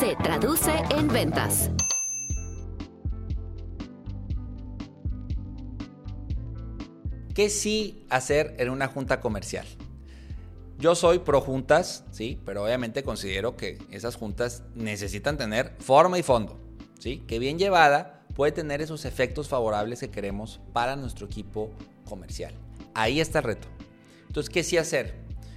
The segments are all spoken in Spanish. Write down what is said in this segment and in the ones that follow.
se traduce en ventas. ¿Qué sí hacer en una junta comercial? Yo soy pro juntas, sí, pero obviamente considero que esas juntas necesitan tener forma y fondo, sí, que bien llevada puede tener esos efectos favorables que queremos para nuestro equipo comercial. Ahí está el reto. Entonces, ¿qué sí hacer?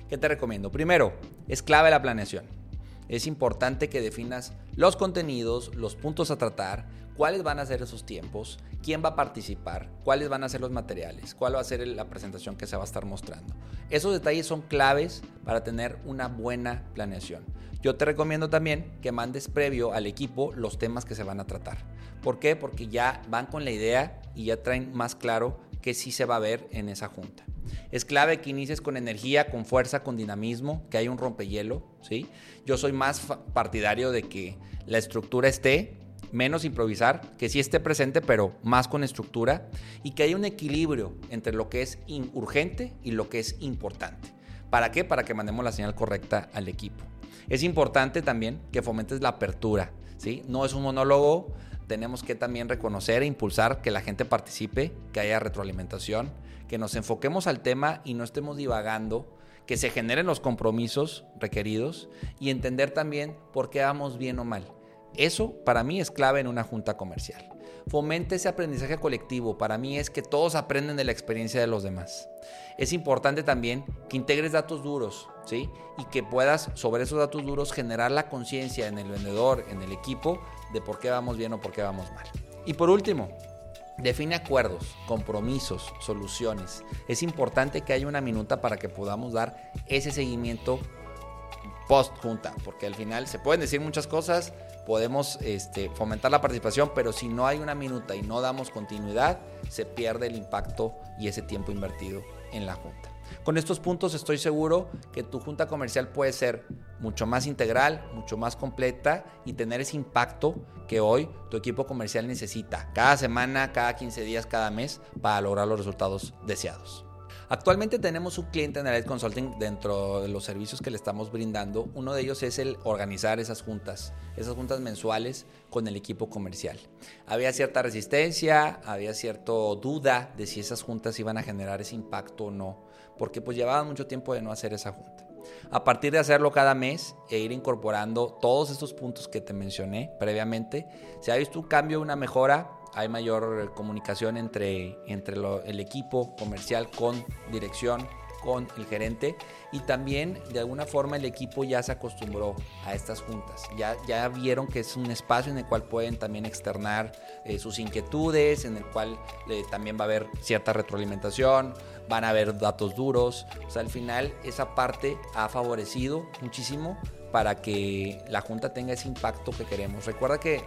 ¿Qué te recomiendo? Primero, es clave la planeación. Es importante que definas los contenidos, los puntos a tratar, cuáles van a ser esos tiempos, quién va a participar, cuáles van a ser los materiales, cuál va a ser la presentación que se va a estar mostrando. Esos detalles son claves para tener una buena planeación. Yo te recomiendo también que mandes previo al equipo los temas que se van a tratar. ¿Por qué? Porque ya van con la idea y ya traen más claro qué sí se va a ver en esa junta. Es clave que inicies con energía, con fuerza, con dinamismo, que haya un rompehielo, ¿sí? Yo soy más partidario de que la estructura esté, menos improvisar, que sí esté presente, pero más con estructura, y que haya un equilibrio entre lo que es urgente y lo que es importante. ¿Para qué? Para que mandemos la señal correcta al equipo. Es importante también que fomentes la apertura, ¿sí? No es un monólogo, tenemos que también reconocer e impulsar que la gente participe, que haya retroalimentación, que nos enfoquemos al tema y no estemos divagando, que se generen los compromisos requeridos y entender también por qué vamos bien o mal. Eso para mí es clave en una junta comercial. Fomente ese aprendizaje colectivo. Para mí es que todos aprenden de la experiencia de los demás. Es importante también que integres datos duros, ¿sí? Y que puedas sobre esos datos duros generar la conciencia en el vendedor, en el equipo, de por qué vamos bien o por qué vamos mal. Y por último, Define acuerdos, compromisos, soluciones. Es importante que haya una minuta para que podamos dar ese seguimiento post junta, porque al final se pueden decir muchas cosas, podemos este, fomentar la participación, pero si no hay una minuta y no damos continuidad, se pierde el impacto y ese tiempo invertido en la junta. Con estos puntos estoy seguro que tu junta comercial puede ser mucho más integral, mucho más completa y tener ese impacto que hoy tu equipo comercial necesita cada semana, cada 15 días, cada mes para lograr los resultados deseados. Actualmente tenemos un cliente en Elite Consulting dentro de los servicios que le estamos brindando. Uno de ellos es el organizar esas juntas, esas juntas mensuales con el equipo comercial. Había cierta resistencia, había cierta duda de si esas juntas iban a generar ese impacto o no, porque pues llevaban mucho tiempo de no hacer esa junta. A partir de hacerlo cada mes e ir incorporando todos estos puntos que te mencioné previamente, se ha visto un cambio, una mejora hay mayor comunicación entre, entre el equipo comercial con dirección, con el gerente y también de alguna forma el equipo ya se acostumbró a estas juntas. Ya, ya vieron que es un espacio en el cual pueden también externar eh, sus inquietudes, en el cual eh, también va a haber cierta retroalimentación, van a haber datos duros. O sea, al final esa parte ha favorecido muchísimo para que la junta tenga ese impacto que queremos. Recuerda que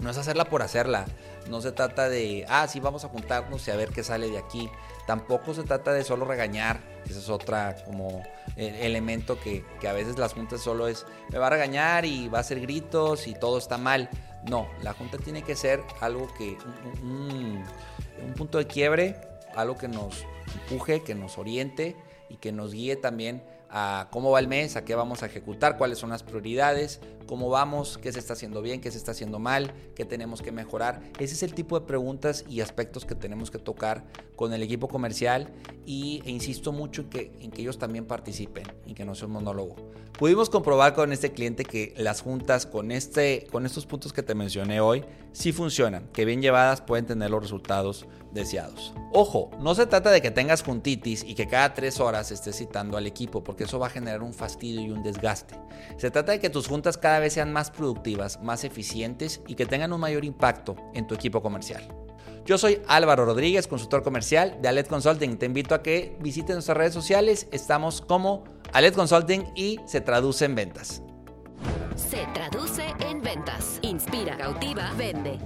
no es hacerla por hacerla. No se trata de, ah, sí, vamos a juntarnos y a ver qué sale de aquí. Tampoco se trata de solo regañar. Ese es otra como eh, elemento que, a veces las juntas solo es, me va a regañar y va a hacer gritos y todo está mal. No, la junta tiene que ser algo que, un, un punto de quiebre, algo que nos empuje, que nos oriente y que nos guíe también a cómo va el mes, a qué vamos a ejecutar, cuáles son las prioridades, cómo vamos, qué se está haciendo bien, qué se está haciendo mal, qué tenemos que mejorar. Ese es el tipo de preguntas y aspectos que tenemos que tocar con el equipo comercial y, e insisto mucho en que, en que ellos también participen y que no sea un monólogo. Pudimos comprobar con este cliente que las juntas con, este, con estos puntos que te mencioné hoy sí funcionan, que bien llevadas pueden tener los resultados deseados. Ojo, no se trata de que tengas juntitis y que cada tres horas estés citando al equipo, porque eso va a generar un fastidio y un desgaste. Se trata de que tus juntas cada vez sean más productivas, más eficientes y que tengan un mayor impacto en tu equipo comercial. Yo soy Álvaro Rodríguez, consultor comercial de Alet Consulting. Te invito a que visites nuestras redes sociales. Estamos como Alet Consulting y se traduce en ventas. Se traduce en ventas. Inspira, cautiva, vende.